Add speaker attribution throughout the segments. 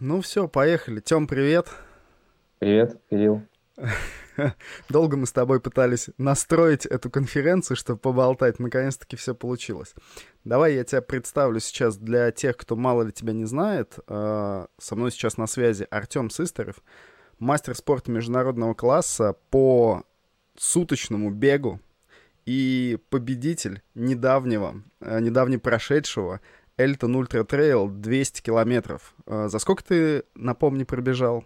Speaker 1: Ну все, поехали. Тем, привет.
Speaker 2: Привет, Кирилл.
Speaker 1: Долго мы с тобой пытались настроить эту конференцию, чтобы поболтать. Наконец-таки все получилось. Давай я тебя представлю сейчас для тех, кто мало ли тебя не знает. А, со мной сейчас на связи Артем Сыстеров, мастер спорта международного класса по суточному бегу и победитель недавнего, э, недавне прошедшего Elton Ultra Trail 200 километров. А, за сколько ты, напомни, пробежал?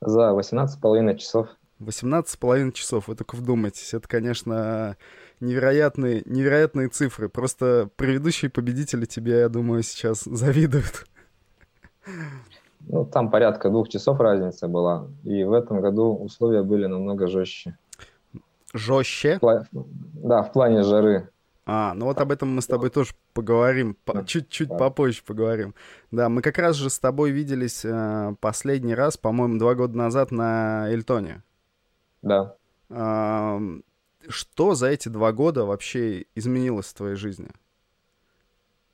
Speaker 2: За 18,5 часов.
Speaker 1: 18,5 часов, вы только вдумайтесь. Это, конечно, невероятные, невероятные цифры. Просто предыдущие победители тебе, я думаю, сейчас завидуют.
Speaker 2: Ну, там порядка двух часов разница была. И в этом году условия были намного жестче.
Speaker 1: Жестче?
Speaker 2: Да, в плане жары.
Speaker 1: А, ну вот об этом мы с тобой тоже поговорим, по- чуть-чуть попозже поговорим. Да, мы как раз же с тобой виделись э, последний раз, по-моему, два года назад на Эльтоне.
Speaker 2: Да.
Speaker 1: Э, что за эти два года вообще изменилось в твоей жизни?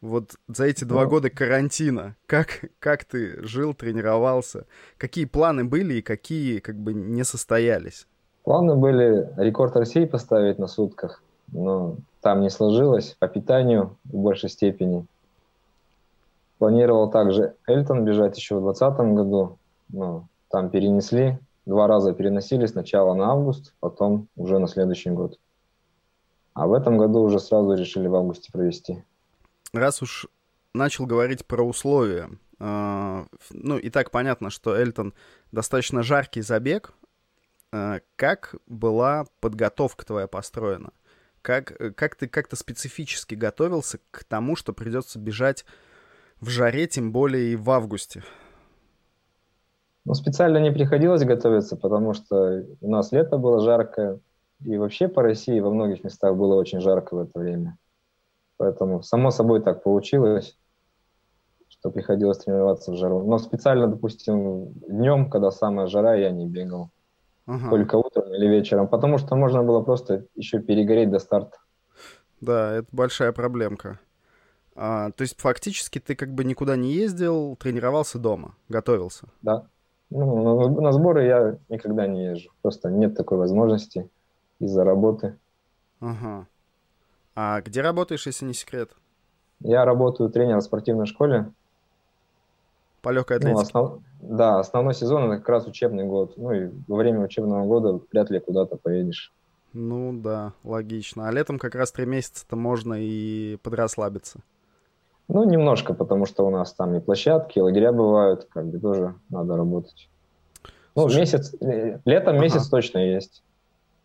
Speaker 1: Вот за эти два ну, года карантина, как, как ты жил, тренировался? Какие планы были и какие как бы не состоялись?
Speaker 2: Планы были рекорд России поставить на сутках, но там не сложилось по питанию в большей степени. Планировал также Эльтон бежать еще в 2020 году, но там перенесли, два раза переносили сначала на август, потом уже на следующий год. А в этом году уже сразу решили в августе провести.
Speaker 1: Раз уж начал говорить про условия, э, ну и так понятно, что Эльтон достаточно жаркий забег. Э, как была подготовка твоя построена? Как, э, как ты как-то специфически готовился к тому, что придется бежать в жаре, тем более и в августе?
Speaker 2: Ну, специально не приходилось готовиться, потому что у нас лето было жаркое, и вообще по России во многих местах было очень жарко в это время. Поэтому само собой так получилось, что приходилось тренироваться в жару. Но специально, допустим, днем, когда самая жара, я не бегал. Ага. Только утром или вечером, потому что можно было просто еще перегореть до старта.
Speaker 1: Да, это большая проблемка. А, то есть фактически ты как бы никуда не ездил, тренировался дома, готовился?
Speaker 2: Да. Ну, на, на сборы я никогда не езжу. Просто нет такой возможности из-за работы.
Speaker 1: Ага. А где работаешь, если не секрет?
Speaker 2: Я работаю тренером в спортивной школе
Speaker 1: по легкой атлетике. Ну,
Speaker 2: основ... Да, основной сезон это как раз учебный год. Ну и во время учебного года вряд ли куда-то поедешь.
Speaker 1: Ну да, логично. А летом как раз три месяца-то можно и подрасслабиться.
Speaker 2: Ну, немножко, потому что у нас там и площадки, и лагеря бывают, как бы тоже надо работать. Ну, Слушай, месяц, э, летом ага. месяц точно есть.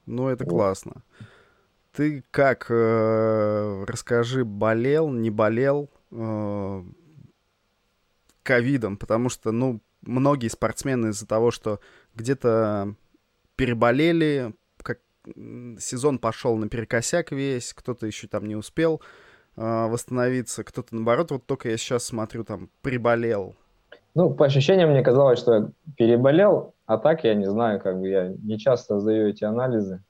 Speaker 1: Ну, это вот. классно. Ты как, э, расскажи, болел, не болел? Э, ковидом, потому что, ну, многие спортсмены из-за того, что где-то переболели, как сезон пошел наперекосяк весь, кто-то еще там не успел э, восстановиться, кто-то наоборот, вот только я сейчас смотрю, там, приболел.
Speaker 2: Ну, по ощущениям мне казалось, что я переболел, а так я не знаю, как бы я не часто сдаю эти анализы.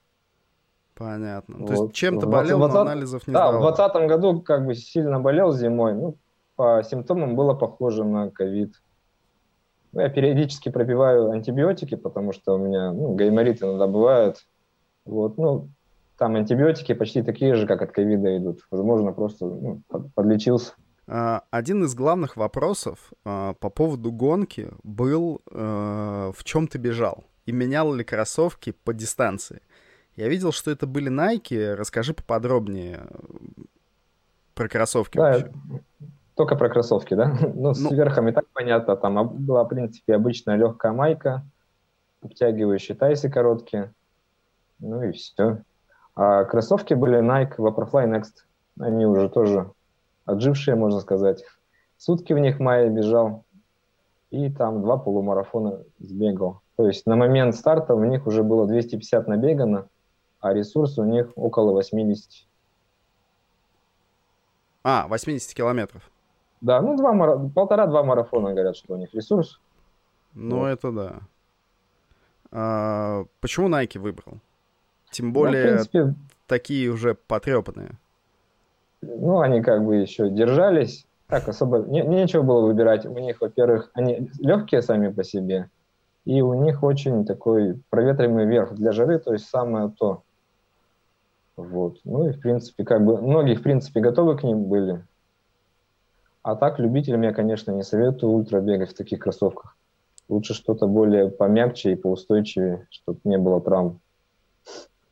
Speaker 1: Понятно. Вот. То есть чем-то болел, 20... но анализов не
Speaker 2: Да, сдавал. в 2020 году как бы сильно болел зимой. Ну, по симптомам было похоже на ковид. Ну, я периодически пропиваю антибиотики, потому что у меня ну, гаймориты иногда бывают. Вот, ну, там антибиотики почти такие же, как от ковида идут. Возможно, просто ну, подлечился.
Speaker 1: А, один из главных вопросов а, по поводу гонки был, а, в чем ты бежал и менял ли кроссовки по дистанции. Я видел, что это были Nike. Расскажи поподробнее про кроссовки.
Speaker 2: Да, вообще. Только про кроссовки, да? Ну, с ну, верхом и так понятно. Там была, в принципе, обычная легкая майка, обтягивающие тайсы короткие. Ну и все. А кроссовки были Nike Vaporfly Next. Они уже тоже отжившие, можно сказать. Сутки в них мая бежал. И там два полумарафона сбегал. То есть на момент старта у них уже было 250 набегано, а ресурс у них около 80.
Speaker 1: А, 80 километров.
Speaker 2: Да, ну два, полтора-два марафона говорят, что у них ресурс.
Speaker 1: Ну, вот. это да. А, почему Nike выбрал? Тем более, ну, принципе, такие уже потрепанные.
Speaker 2: Ну, они как бы еще держались, так особо не, нечего было выбирать. У них, во-первых, они легкие сами по себе, и у них очень такой проветриваемый верх для жары, то есть самое то. Вот. Ну и, в принципе, как бы, многие, в принципе, готовы к ним были. А так, любителям я, конечно, не советую ультра бегать в таких кроссовках. Лучше что-то более помягче и поустойчивее, чтобы не было травм.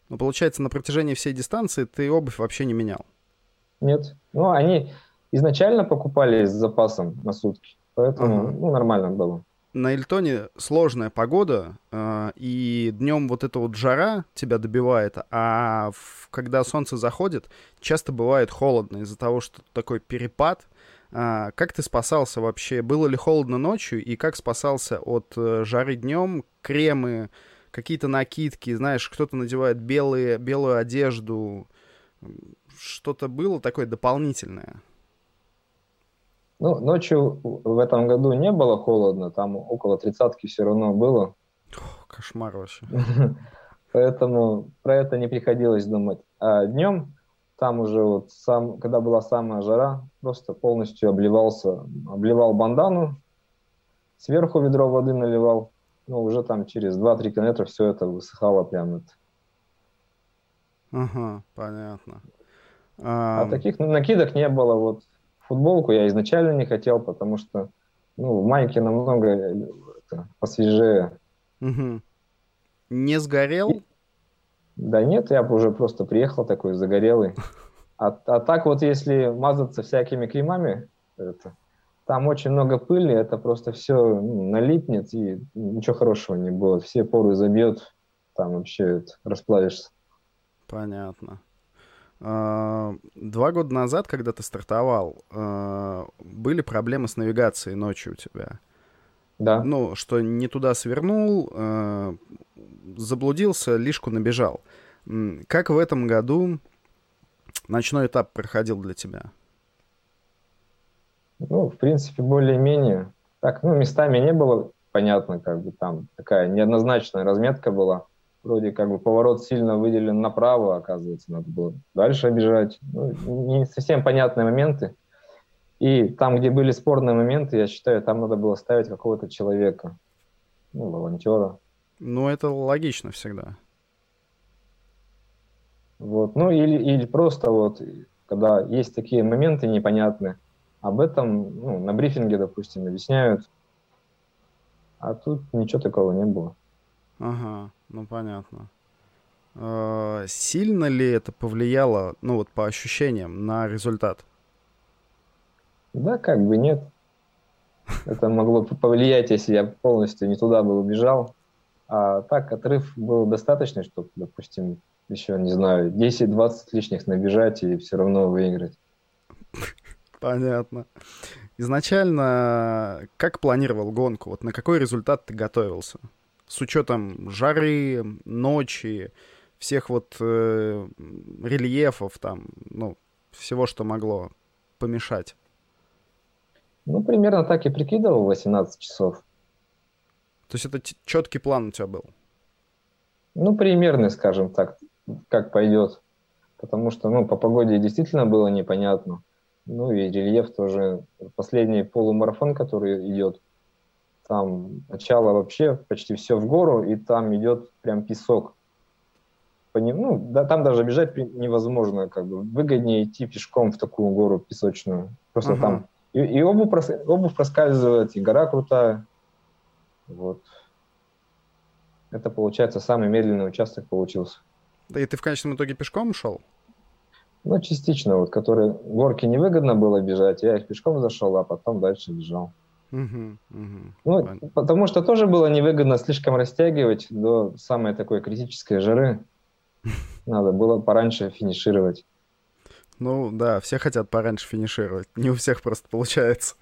Speaker 1: Ну, получается, на протяжении всей дистанции ты обувь вообще не менял?
Speaker 2: Нет. Ну, они изначально покупали с запасом на сутки, поэтому ага. ну, нормально было.
Speaker 1: На Эльтоне сложная погода, э, и днем вот эта вот жара тебя добивает, а когда солнце заходит, часто бывает холодно из-за того, что такой перепад. А, как ты спасался вообще? Было ли холодно ночью, и как спасался от э, жары днем? Кремы, какие-то накидки, знаешь, кто-то надевает белые, белую одежду, что-то было такое дополнительное?
Speaker 2: Ну, ночью в этом году не было холодно, там около тридцатки все равно было.
Speaker 1: О, кошмар вообще.
Speaker 2: Поэтому про это не приходилось думать. А днем, там уже вот сам, когда была самая жара, просто полностью обливался, обливал бандану, сверху ведро воды наливал, ну, уже там через 2-3 километра все это высыхало прям. Это.
Speaker 1: Ага, понятно.
Speaker 2: А, а таких накидок не было. Вот футболку я изначально не хотел, потому что ну, в майке намного это, посвежее.
Speaker 1: Угу. Не сгорел?
Speaker 2: Да нет, я бы уже просто приехал такой загорелый. А, а так вот, если мазаться всякими кремами, это, там очень много пыли, это просто все ну, налипнет, и ничего хорошего не будет. Все поры забьет, там вообще это, расплавишься.
Speaker 1: Понятно. А, два года назад, когда ты стартовал, а, были проблемы с навигацией ночью у тебя.
Speaker 2: Да.
Speaker 1: Ну, что не туда свернул, а, заблудился, лишку набежал. Как в этом году ночной этап проходил для тебя?
Speaker 2: Ну, в принципе, более-менее. Так, ну, местами не было понятно, как бы там такая неоднозначная разметка была вроде как бы поворот сильно выделен направо, оказывается, надо было дальше бежать. Ну, не совсем понятные моменты. И там, где были спорные моменты, я считаю, там надо было ставить какого-то человека, ну, волонтера.
Speaker 1: Ну, это логично всегда.
Speaker 2: Вот. Ну, или, или просто вот, когда есть такие моменты непонятные, об этом ну, на брифинге, допустим, объясняют, а тут ничего такого не было.
Speaker 1: Ага. Ну, понятно. А, сильно ли это повлияло, ну вот по ощущениям, на результат?
Speaker 2: Да, как бы нет. Это могло повлиять, если я полностью не туда бы убежал. А так отрыв был достаточный, чтобы, допустим, еще, не знаю, 10-20 лишних набежать и все равно выиграть.
Speaker 1: Понятно. Изначально как планировал гонку? Вот на какой результат ты готовился? с учетом жары, ночи, всех вот э, рельефов там, ну, всего, что могло помешать?
Speaker 2: Ну, примерно так и прикидывал 18 часов.
Speaker 1: То есть это четкий план у тебя был?
Speaker 2: Ну, примерный, скажем так, как пойдет. Потому что, ну, по погоде действительно было непонятно. Ну и рельеф тоже. Последний полумарафон, который идет, там начало вообще почти все в гору, и там идет прям песок. По ним, ну, да, там даже бежать невозможно, как бы выгоднее идти пешком в такую гору песочную. Просто uh-huh. там и, и обувь, прос, обувь проскальзывает, и гора крутая. Вот. Это, получается, самый медленный участок получился.
Speaker 1: Да и ты в конечном итоге пешком шел?
Speaker 2: Ну, частично, вот, которые горки невыгодно было бежать, я их пешком зашел, а потом дальше бежал.
Speaker 1: Угу, угу.
Speaker 2: Ну, потому что тоже было невыгодно слишком растягивать до самой такой критической жары. Надо было пораньше финишировать.
Speaker 1: Ну да, все хотят пораньше финишировать. Не у всех просто получается.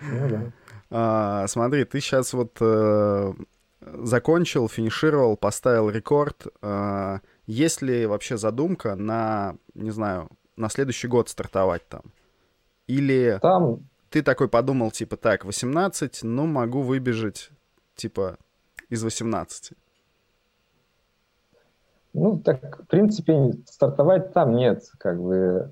Speaker 2: Ну да.
Speaker 1: А, смотри, ты сейчас вот э, закончил, финишировал, поставил рекорд. Э, есть ли вообще задумка на, не знаю, на следующий год стартовать там? Или...
Speaker 2: Там
Speaker 1: ты такой подумал, типа, так, 18, ну, могу выбежать, типа, из 18.
Speaker 2: Ну, так, в принципе, стартовать там нет, как бы.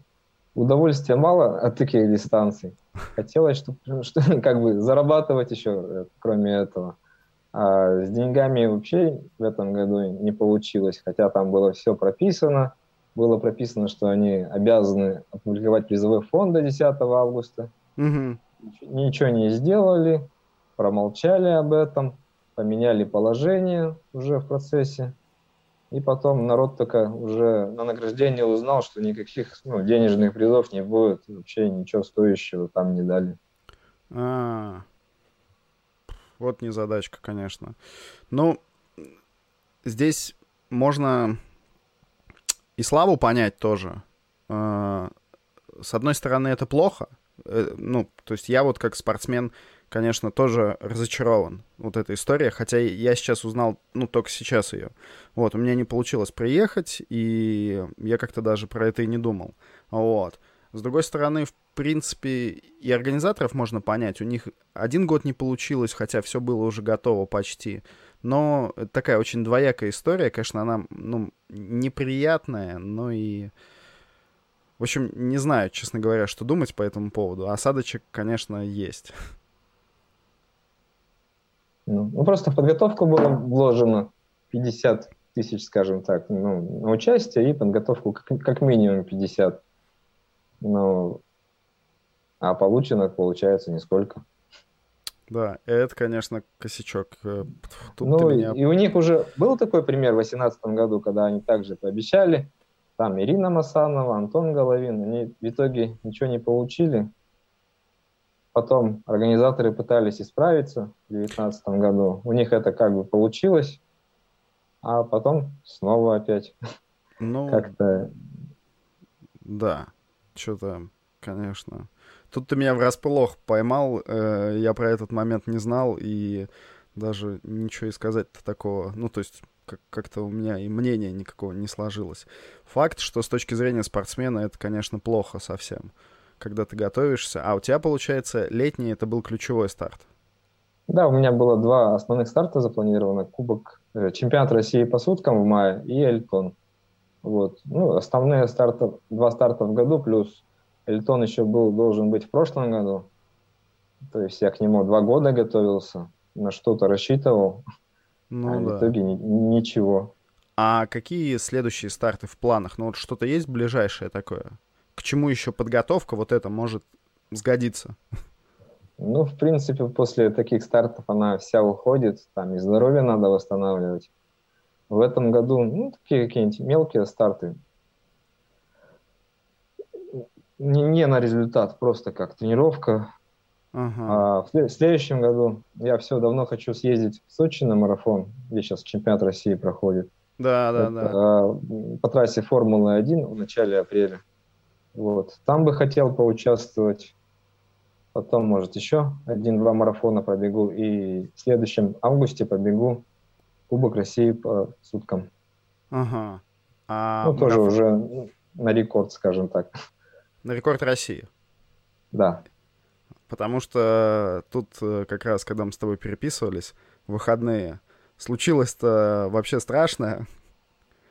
Speaker 2: удовольствия мало от таких дистанций. Хотелось, чтобы что, как бы зарабатывать еще, э, кроме этого. А с деньгами вообще в этом году не получилось, хотя там было все прописано. Было прописано, что они обязаны опубликовать призовой фонд до 10 августа. Угу. Ничего не сделали, промолчали об этом, поменяли положение уже в процессе. И потом народ только уже на награждение узнал, что никаких ну, денежных призов не будет, вообще ничего стоящего там не дали.
Speaker 1: А, вот незадачка, конечно. Ну, здесь можно и славу понять тоже. А, с одной стороны, это плохо. Э, ну, то есть я вот как спортсмен конечно, тоже разочарован вот этой историей, хотя я сейчас узнал, ну, только сейчас ее. Вот, у меня не получилось приехать, и я как-то даже про это и не думал. Вот. С другой стороны, в принципе, и организаторов можно понять. У них один год не получилось, хотя все было уже готово почти. Но такая очень двоякая история. Конечно, она, ну, неприятная, но и... В общем, не знаю, честно говоря, что думать по этому поводу. Осадочек, конечно, есть.
Speaker 2: Ну, ну, просто в подготовку было вложено 50 тысяч, скажем так, ну, на участие и подготовку как, как минимум 50. Ну, а получено, получается, нисколько.
Speaker 1: Да, это, конечно, косячок. Э,
Speaker 2: тут ну, меня... и у них уже был такой пример в 2018 году, когда они также пообещали, там Ирина Масанова, Антон Головин, они в итоге ничего не получили, Потом организаторы пытались исправиться в 2019 году. У них это как бы получилось, а потом снова опять ну, как-то...
Speaker 1: Да, что-то, конечно. Тут ты меня врасплох поймал, э, я про этот момент не знал, и даже ничего и сказать-то такого, ну, то есть как- как-то у меня и мнения никакого не сложилось. Факт, что с точки зрения спортсмена это, конечно, плохо совсем когда ты готовишься. А у тебя, получается, летний это был ключевой старт.
Speaker 2: Да, у меня было два основных старта запланировано. Кубок, э, чемпионат России по суткам в мае и Эльтон. Вот. Ну, основные старты, два старта в году, плюс Эльтон еще был, должен быть в прошлом году. То есть я к нему два года готовился, на что-то рассчитывал, ну, а да. в итоге ни, ничего.
Speaker 1: А какие следующие старты в планах? Ну вот что-то есть ближайшее такое? К чему еще подготовка вот это может сгодиться?
Speaker 2: Ну, в принципе, после таких стартов она вся уходит, там и здоровье надо восстанавливать. В этом году, ну, такие какие-нибудь мелкие старты. Не, не на результат, просто как тренировка. Ага. А в, в следующем году я все давно хочу съездить в Сочи на марафон, где сейчас чемпионат России проходит.
Speaker 1: Да, да, Это, да.
Speaker 2: А, по трассе Формулы-1 в начале апреля. Вот. Там бы хотел поучаствовать. Потом, может, еще один-два марафона побегу. И в следующем августе побегу Кубок России по суткам.
Speaker 1: Ага.
Speaker 2: А ну, марафон... тоже уже на рекорд, скажем так.
Speaker 1: На рекорд России?
Speaker 2: Да.
Speaker 1: Потому что тут э, как раз, когда мы с тобой переписывались, в выходные, случилось-то вообще страшное.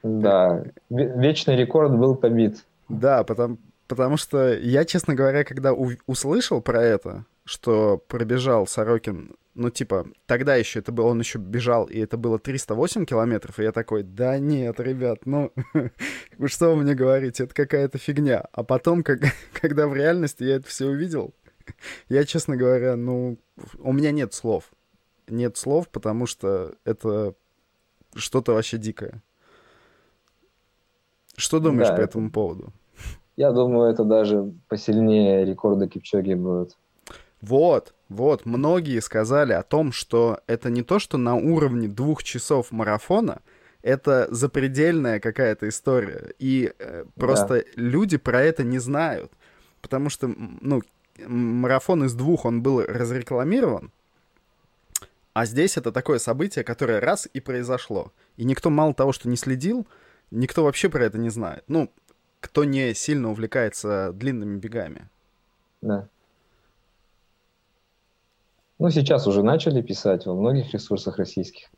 Speaker 2: Да, вечный рекорд был побит.
Speaker 1: Да, потому, Потому что я, честно говоря, когда услышал про это, что пробежал Сорокин, ну, типа, тогда еще это было, он еще бежал, и это было 308 километров, и я такой, да нет, ребят, ну, что вы мне говорите, это какая-то фигня. А потом, как, когда в реальности я это все увидел, я, честно говоря, ну, у меня нет слов. Нет слов, потому что это что-то вообще дикое. Что думаешь да, по это... этому поводу?
Speaker 2: Я думаю, это даже посильнее рекорда Кипчоги будет.
Speaker 1: Вот, вот, многие сказали о том, что это не то, что на уровне двух часов марафона, это запредельная какая-то история. И э, просто да. люди про это не знают. Потому что, ну, марафон из двух, он был разрекламирован, а здесь это такое событие, которое раз и произошло. И никто мало того, что не следил, никто вообще про это не знает. Ну, кто не сильно увлекается длинными бегами.
Speaker 2: Да. Ну, сейчас уже начали писать во многих ресурсах российских.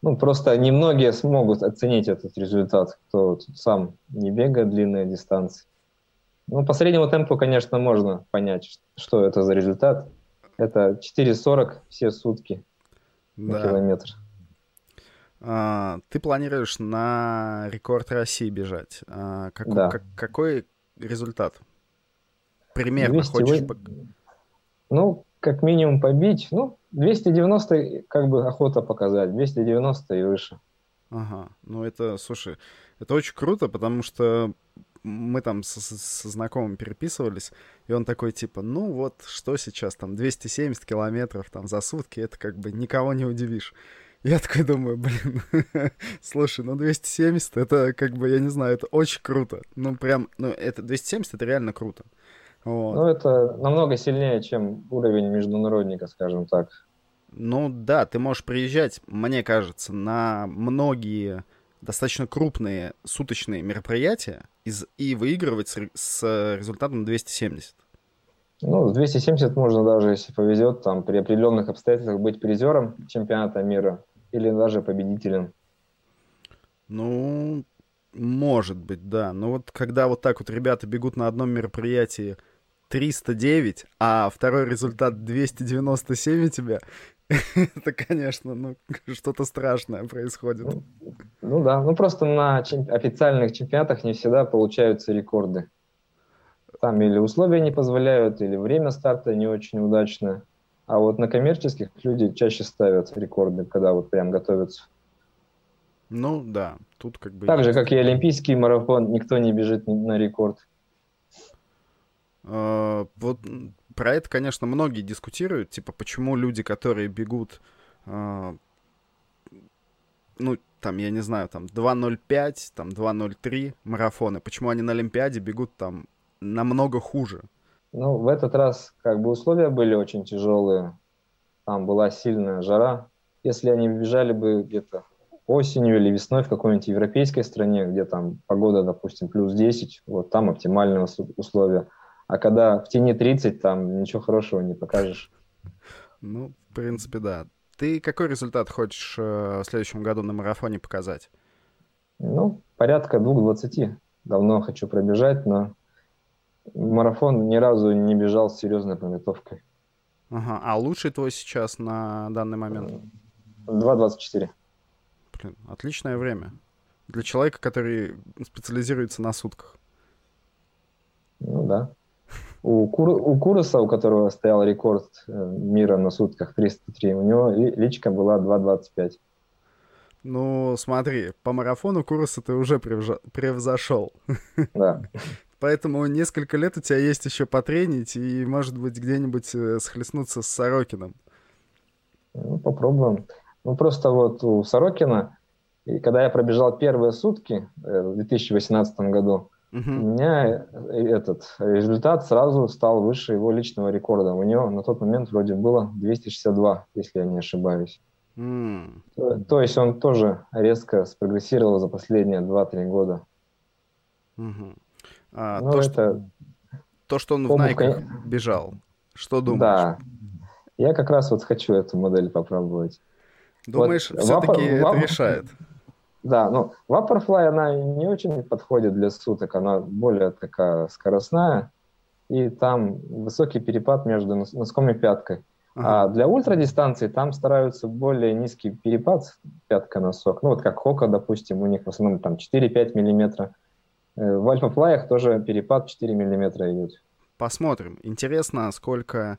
Speaker 2: Ну, просто немногие смогут оценить этот результат, кто сам не бегает длинные дистанции. Ну, по среднему темпу, конечно, можно понять, что это за результат. Это 4.40 все сутки да. на километр.
Speaker 1: А, ты планируешь на рекорд России бежать. А, как, да. как, какой результат? Примерно 200 хочешь... Вы...
Speaker 2: Ну, как минимум побить. Ну, 290 как бы охота показать. 290 и выше.
Speaker 1: Ага. Ну, это, слушай, это очень круто, потому что мы там со, со знакомым переписывались, и он такой, типа, ну вот, что сейчас, там, 270 километров там за сутки, это как бы никого не удивишь. Я такой думаю, блин, слушай, ну 270, это как бы, я не знаю, это очень круто. Ну прям, ну это 270, это реально круто.
Speaker 2: Вот. Ну это намного сильнее, чем уровень международника, скажем так.
Speaker 1: Ну да, ты можешь приезжать, мне кажется, на многие достаточно крупные суточные мероприятия из, и выигрывать с, с результатом 270.
Speaker 2: Ну, 270 можно даже, если повезет, там при определенных обстоятельствах быть призером чемпионата мира или даже победителем.
Speaker 1: Ну, может быть, да. Но вот когда вот так вот ребята бегут на одном мероприятии 309, а второй результат 297 у тебя, это, конечно, ну, что-то страшное происходит.
Speaker 2: Ну, ну да, ну просто на чем- официальных чемпионатах не всегда получаются рекорды. Там или условия не позволяют, или время старта не очень удачное. А вот на коммерческих люди чаще ставят рекорды, когда вот прям готовятся.
Speaker 1: Ну да, тут как бы...
Speaker 2: Так же, как и олимпийский марафон, никто не бежит на рекорд.
Speaker 1: Uh, вот про это, конечно, многие дискутируют, типа, почему люди, которые бегут, uh, ну, там, я не знаю, там, 2.05, там, 2.03 марафоны, почему они на Олимпиаде бегут там намного хуже?
Speaker 2: Ну, в этот раз как бы условия были очень тяжелые. Там была сильная жара. Если они бежали бы где-то осенью или весной в какой-нибудь европейской стране, где там погода, допустим, плюс 10, вот там оптимальные условия. А когда в тени 30, там ничего хорошего не покажешь.
Speaker 1: Ну, в принципе, да. Ты какой результат хочешь э, в следующем году на марафоне показать?
Speaker 2: Ну, порядка 2.20. Давно хочу пробежать, но марафон ни разу не бежал с серьезной подготовкой.
Speaker 1: Ага. А лучший твой сейчас на данный момент?
Speaker 2: 2.24.
Speaker 1: Блин, отличное время. Для человека, который специализируется на сутках.
Speaker 2: Ну да. У, Кур... у Куроса, у которого стоял рекорд э, мира на сутках 303, у него личка была 2.25.
Speaker 1: Ну, смотри, по марафону Куроса ты уже превзошел.
Speaker 2: Да.
Speaker 1: Поэтому несколько лет у тебя есть еще потренить и, может быть, где-нибудь э, схлестнуться с Сорокином.
Speaker 2: Ну, попробуем. Ну, просто вот у Сорокина, и когда я пробежал первые сутки э, в 2018 году, uh у меня э, этот результат сразу стал выше его личного рекорда. У него на тот момент вроде было 262, если я не ошибаюсь. Mm. То, то есть он тоже резко спрогрессировал за последние 2-3 года.
Speaker 1: Uh-huh. А, ну, то, это... что, то, что он в Nike бежал. Что думаешь?
Speaker 2: Да. Я как раз вот хочу эту модель попробовать.
Speaker 1: Думаешь, вот все-таки Vapor... это решает?
Speaker 2: Да, ну, Vaporfly, она не очень подходит для суток, она более такая скоростная, и там высокий перепад между носком и пяткой. Ага. А для ультрадистанции там стараются более низкий перепад пятка-носок. Ну, вот как Хока, допустим, у них в основном там 4-5 миллиметра. Э, в альфа-флаях тоже перепад 4 миллиметра идет.
Speaker 1: Посмотрим. Интересно, сколько,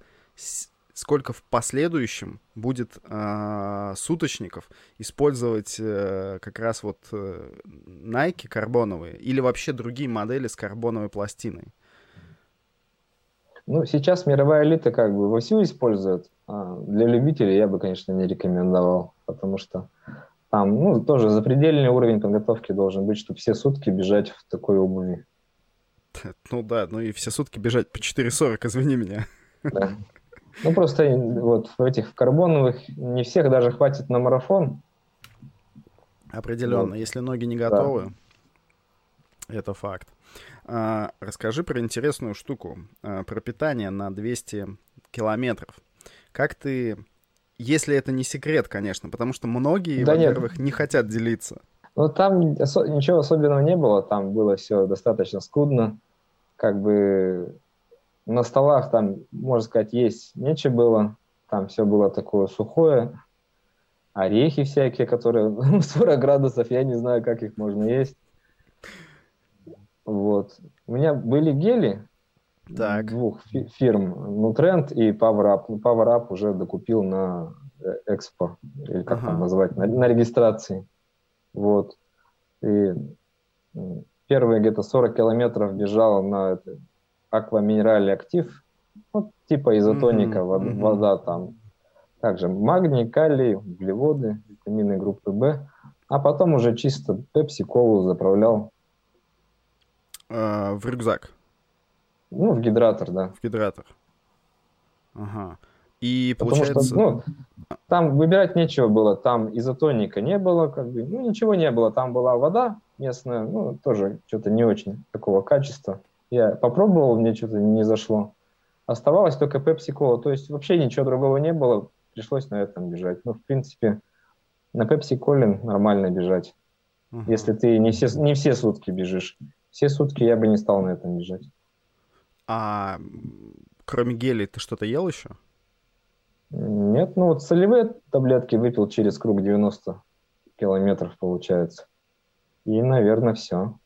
Speaker 1: сколько в последующем будет э, суточников использовать э, как раз вот э, Nike карбоновые или вообще другие модели с карбоновой пластиной.
Speaker 2: Ну, сейчас мировая элита как бы вовсю использует. А для любителей я бы, конечно, не рекомендовал, потому что там, ну, тоже запредельный уровень подготовки должен быть, чтобы все сутки бежать в такой обуви.
Speaker 1: Ну да, ну и все сутки бежать по 4.40, извини меня.
Speaker 2: Да. Ну просто вот в этих карбоновых не всех даже хватит на марафон.
Speaker 1: Определенно, вот. если ноги не готовы, да. это факт. А, расскажи про интересную штуку, а, про питание на 200 километров. Как ты если это не секрет, конечно, потому что многие, да во-первых, нет. не хотят делиться.
Speaker 2: Ну, там осо- ничего особенного не было, там было все достаточно скудно. как бы на столах там, можно сказать, есть нечего было, там все было такое сухое, орехи всякие, которые 40 градусов, я не знаю, как их можно есть. Вот. У меня были гели так. двух фирм, Nutrend и PowerUp. Ну, PowerUp уже докупил на экспо, или как ага. там назвать, на, на регистрации. Вот. И первые где-то 40 километров бежал на это, Аква Минерале Актив, вот, типа изотоника, mm-hmm. вода, mm-hmm. вода там. Также магний, калий, углеводы, витамины группы В. А потом уже чисто пепси-колу заправлял.
Speaker 1: А, в рюкзак?
Speaker 2: Ну, в гидратор, да.
Speaker 1: В гидратор. Ага. И получается... Потому что,
Speaker 2: ну, там выбирать нечего было, там изотоника не было, как бы, ну, ничего не было. Там была вода местная, ну, тоже что-то не очень такого качества. Я попробовал, мне что-то не зашло. Оставалось только Pepsi Cola, то есть вообще ничего другого не было, пришлось на этом бежать. Ну, в принципе, на Pepsi Cola нормально бежать, uh-huh. если ты не все, не все сутки бежишь. Все сутки я бы не стал на этом бежать.
Speaker 1: А кроме гелей ты что-то ел еще?
Speaker 2: Нет, ну вот солевые таблетки выпил через круг 90 километров, получается. И, наверное, все.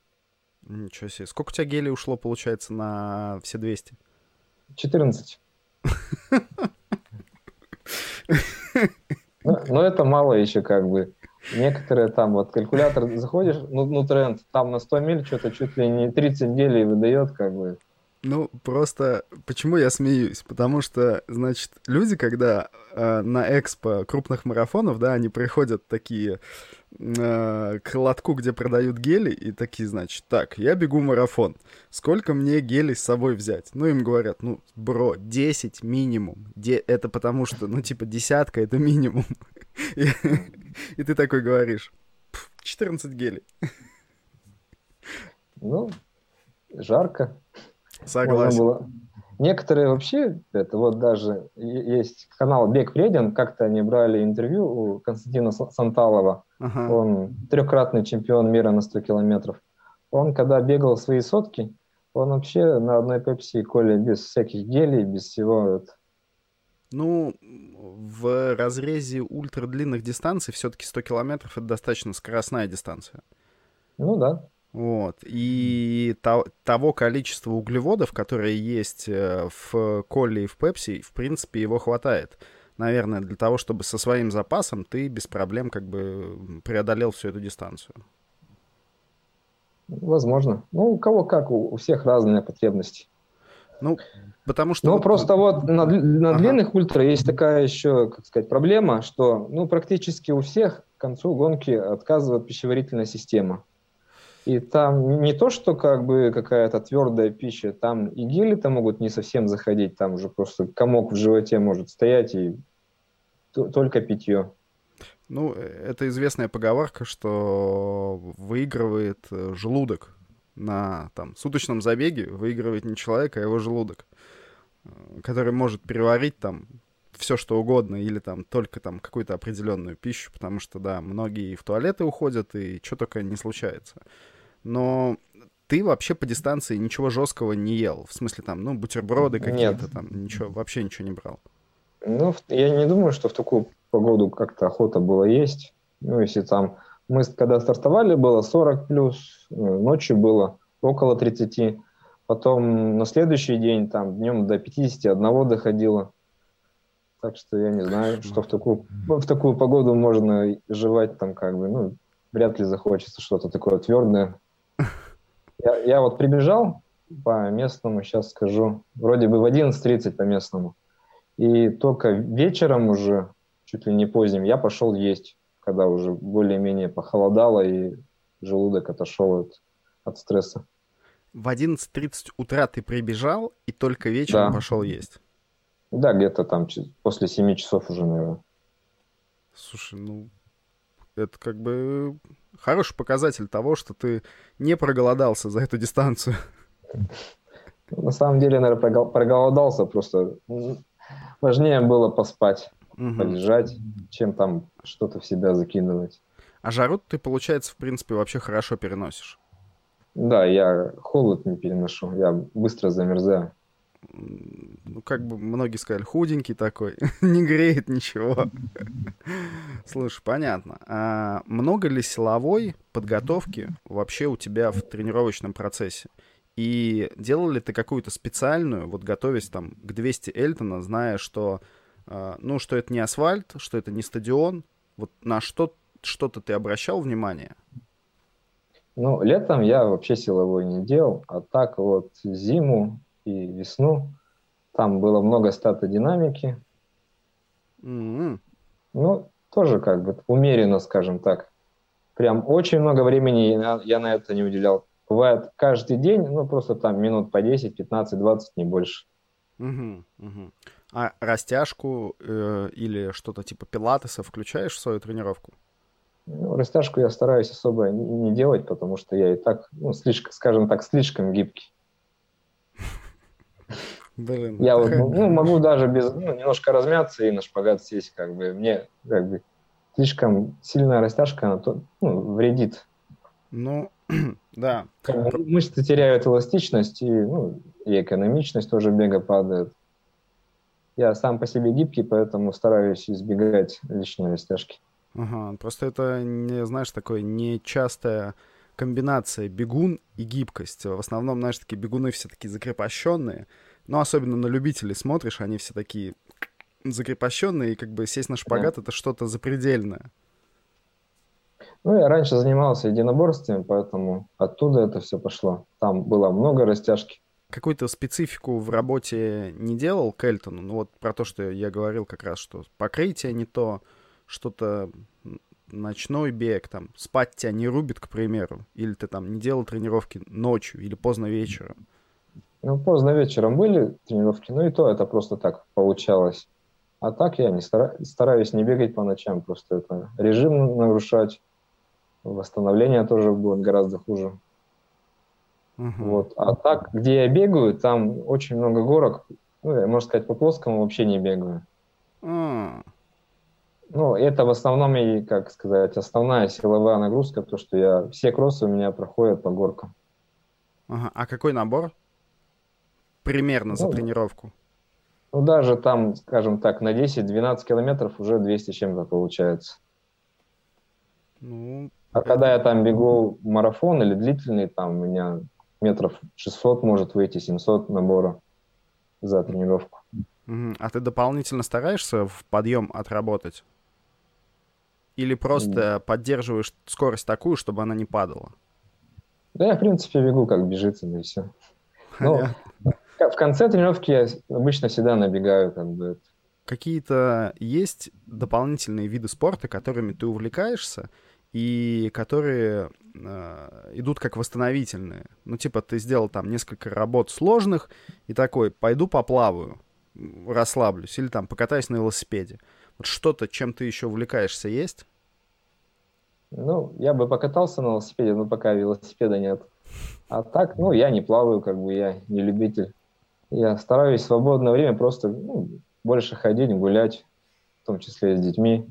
Speaker 1: Ничего себе. Сколько у тебя гелей ушло, получается, на все 200?
Speaker 2: 14. Но это мало еще как бы. Некоторые там, вот калькулятор заходишь, ну, ну тренд, там на 100 миль что-то чуть ли не 30 гелей выдает, как бы.
Speaker 1: Ну, просто почему я смеюсь? Потому что, значит, люди, когда э, на экспо крупных марафонов, да, они приходят такие э, к лотку, где продают гели, и такие, значит, так, я бегу марафон, сколько мне гелей с собой взять? Ну, им говорят, ну, бро, 10 минимум. Де это потому что, ну, типа, десятка — это минимум. и, и ты такой говоришь, 14 гелей.
Speaker 2: Ну, жарко.
Speaker 1: Согласен. Было...
Speaker 2: Некоторые вообще, это вот даже есть канал Бег вреден, как-то они брали интервью у Константина Санталова, ага. он трехкратный чемпион мира на 100 километров. Он, когда бегал свои сотки, он вообще на одной пепси и коле без всяких гелей, без всего. Это...
Speaker 1: Ну, в разрезе ультрадлинных дистанций все-таки 100 километров это достаточно скоростная дистанция.
Speaker 2: Ну да.
Speaker 1: Вот. И то, того количества углеводов, которые есть э, в коле и в пепси, в принципе, его хватает. Наверное, для того, чтобы со своим запасом ты без проблем как бы преодолел всю эту дистанцию.
Speaker 2: Возможно. Ну, у кого как, у, у всех разные потребности.
Speaker 1: Ну, потому что...
Speaker 2: Ну, вот... просто вот на, на ага. длинных ультра есть такая еще, как сказать, проблема, что, ну, практически у всех к концу гонки отказывает пищеварительная система. И там не то, что как бы какая-то твердая пища, там и гели-то могут не совсем заходить, там уже просто комок в животе может стоять и только питье.
Speaker 1: Ну, это известная поговорка, что выигрывает э, желудок на там, суточном забеге, выигрывает не человек, а его желудок, э, который может переварить там все что угодно или там только там какую-то определенную пищу, потому что, да, многие в туалеты уходят, и что только не случается но ты вообще по дистанции ничего жесткого не ел? В смысле, там, ну, бутерброды какие-то там, ничего, вообще ничего не брал?
Speaker 2: Ну, я не думаю, что в такую погоду как-то охота было есть. Ну, если там... Мы когда стартовали, было 40 плюс, э, ночью было около 30. Потом на следующий день там днем до 51 доходило. Так что я не знаю, что в такую, в такую погоду можно жевать там как бы, ну, вряд ли захочется что-то такое твердое. Я, я вот прибежал по местному, сейчас скажу, вроде бы в 11.30 по местному. И только вечером уже, чуть ли не поздним, я пошел есть, когда уже более-менее похолодало и желудок отошел от, от стресса.
Speaker 1: В 11.30 утра ты прибежал и только вечером да. пошел есть?
Speaker 2: Да, где-то там после 7 часов уже, наверное.
Speaker 1: Слушай, ну, это как бы хороший показатель того, что ты не проголодался за эту дистанцию.
Speaker 2: На самом деле, наверное, проголодался, просто важнее было поспать, угу. полежать, чем там что-то в себя закидывать.
Speaker 1: А жару ты, получается, в принципе, вообще хорошо переносишь?
Speaker 2: Да, я холод не переношу, я быстро замерзаю.
Speaker 1: Ну, как бы многие сказали, худенький такой, не греет ничего. Слушай, понятно. А много ли силовой подготовки вообще у тебя в тренировочном процессе? И делал ли ты какую-то специальную, вот готовясь там к 200 Эльтона, зная, что, э, ну, что это не асфальт, что это не стадион, вот на что что-то ты обращал внимание?
Speaker 2: Ну, летом я вообще силовой не делал, а так вот зиму и весну там было много статодинамики. Mm-hmm. Ну, тоже как бы умеренно, скажем так. Прям очень много времени я, я на это не уделял. Бывает каждый день, ну, просто там минут по 10, 15, 20, не больше.
Speaker 1: Угу, угу. А растяжку э, или что-то типа пилатеса включаешь в свою тренировку?
Speaker 2: Ну, растяжку я стараюсь особо не делать, потому что я и так, ну, слишком, скажем так, слишком гибкий. Блин. Я вот, ну, могу даже без, ну, немножко размяться и на шпагат сесть, как бы, мне, как бы, слишком сильная растяжка, она то, ну, вредит.
Speaker 1: Ну, да.
Speaker 2: Мышцы теряют эластичность, и, ну, и экономичность тоже бега падает. Я сам по себе гибкий, поэтому стараюсь избегать лишней растяжки.
Speaker 1: Ага, просто это, не, знаешь, такое нечастая комбинация бегун и гибкость. В основном, знаешь, такие бегуны все такие закрепощенные. Но особенно на любителей смотришь, они все такие закрепощенные, и как бы сесть на шпагат да. это что-то запредельное.
Speaker 2: Ну, я раньше занимался единоборствами, поэтому оттуда это все пошло. Там было много растяжки.
Speaker 1: Какую-то специфику в работе не делал Кельтону? Ну, вот про то, что я говорил как раз, что покрытие не то, что-то ночной бег, там, спать тебя не рубит, к примеру, или ты там не делал тренировки ночью или поздно вечером?
Speaker 2: Ну, поздно вечером были тренировки, но и то это просто так получалось. А так я не стара... стараюсь не бегать по ночам, просто это режим нарушать, восстановление тоже будет гораздо хуже. Uh-huh. Вот. А так, где я бегаю, там очень много горок. Ну, я, можно сказать, по плоскому вообще не бегаю. Uh-huh. Ну, это в основном, и, как сказать, основная силовая нагрузка, то, что я... Все кроссы у меня проходят по горкам.
Speaker 1: Ага. А какой набор? Примерно за ну, тренировку.
Speaker 2: Ну, даже там, скажем так, на 10-12 километров уже 200 чем-то получается. Ну, а когда я там бегу марафон или длительный, там у меня метров 600 может выйти, 700 набора за тренировку.
Speaker 1: А ты дополнительно стараешься в подъем отработать? Или просто mm. поддерживаешь скорость такую, чтобы она не падала?
Speaker 2: Да, я, в принципе, бегу, как бежится, да и все. Но в конце тренировки я обычно всегда набегаю, как бы.
Speaker 1: Какие-то есть дополнительные виды спорта, которыми ты увлекаешься, и которые э, идут как восстановительные. Ну, типа, ты сделал там несколько работ сложных, и такой, пойду поплаваю, расслаблюсь, или там покатаюсь на велосипеде. Вот что-то, чем ты еще увлекаешься, есть?
Speaker 2: Ну, я бы покатался на велосипеде, но пока велосипеда нет. А так, ну, я не плаваю, как бы я не любитель. Я стараюсь в свободное время просто ну, больше ходить, гулять, в том числе и с детьми.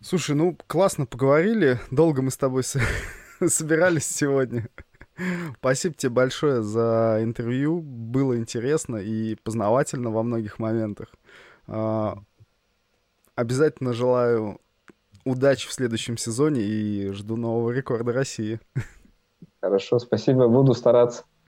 Speaker 1: Слушай, ну, классно поговорили. Долго мы с тобой собирались сегодня. Спасибо тебе большое за интервью. Было интересно и познавательно во многих моментах. Обязательно желаю удачи в следующем сезоне и жду нового рекорда России.
Speaker 2: Хорошо, спасибо, буду стараться.